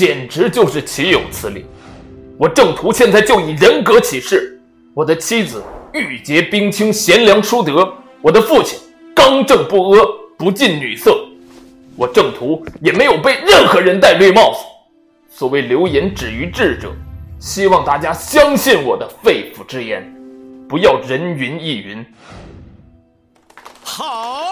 简直就是岂有此理，我郑屠现在就以人格起誓，我的妻子玉洁冰清贤良淑德，我的父亲刚正不阿，不近女色。我郑屠也没有被任何人戴绿帽子，所谓流言止于智者，希望大家相信我的肺腑之言，不要人云亦云。好。